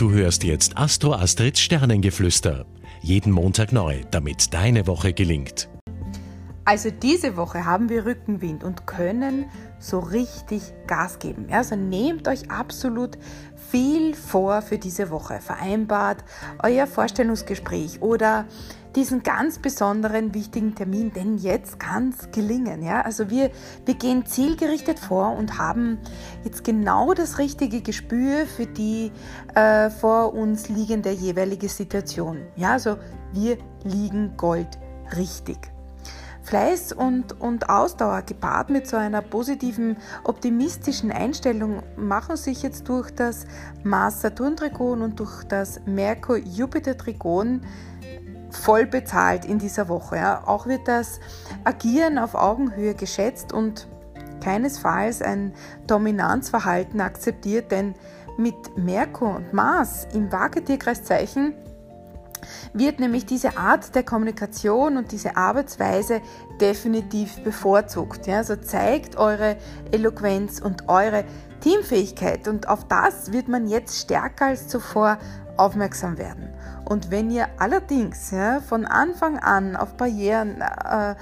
Du hörst jetzt Astro Astrids Sternengeflüster. Jeden Montag neu, damit deine Woche gelingt. Also diese Woche haben wir Rückenwind und können so richtig Gas geben. Also nehmt euch absolut viel vor für diese Woche. Vereinbart euer Vorstellungsgespräch oder diesen ganz besonderen wichtigen Termin, denn jetzt kann es gelingen. Ja? Also wir, wir gehen zielgerichtet vor und haben jetzt genau das richtige Gespür für die äh, vor uns liegende jeweilige Situation. Ja, also wir liegen Gold richtig. Fleiß und, und Ausdauer gepaart mit so einer positiven, optimistischen Einstellung machen sich jetzt durch das Mars-Saturn-Trigon und durch das Merkur-Jupiter-Trigon voll bezahlt in dieser Woche. Ja. Auch wird das Agieren auf Augenhöhe geschätzt und keinesfalls ein Dominanzverhalten akzeptiert, denn mit Merkur und Mars im Waage-Tierkreiszeichen wird nämlich diese Art der Kommunikation und diese Arbeitsweise definitiv bevorzugt. Ja? Also zeigt eure Eloquenz und eure Teamfähigkeit und auf das wird man jetzt stärker als zuvor aufmerksam werden. Und wenn ihr allerdings ja, von Anfang an auf Barrieren, äh,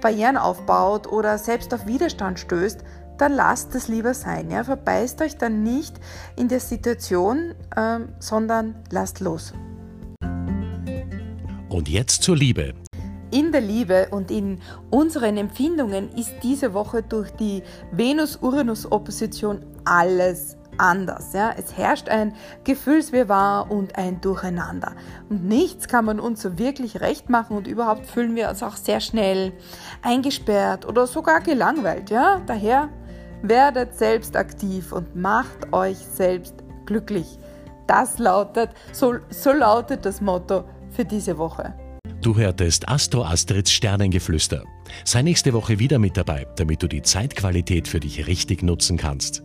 Barrieren aufbaut oder selbst auf Widerstand stößt, dann lasst es lieber sein. Ja? Verbeißt euch dann nicht in der Situation, äh, sondern lasst los. Und jetzt zur Liebe. In der Liebe und in unseren Empfindungen ist diese Woche durch die Venus-Uranus-Opposition alles anders. Ja? Es herrscht ein Gefühlswirrwarr und ein Durcheinander. Und nichts kann man uns so wirklich recht machen und überhaupt fühlen wir uns auch sehr schnell eingesperrt oder sogar gelangweilt. Ja? Daher werdet selbst aktiv und macht euch selbst glücklich. Das lautet, so, so lautet das Motto für diese Woche. Du hörtest Astro Astrids Sternengeflüster. Sei nächste Woche wieder mit dabei, damit du die Zeitqualität für dich richtig nutzen kannst.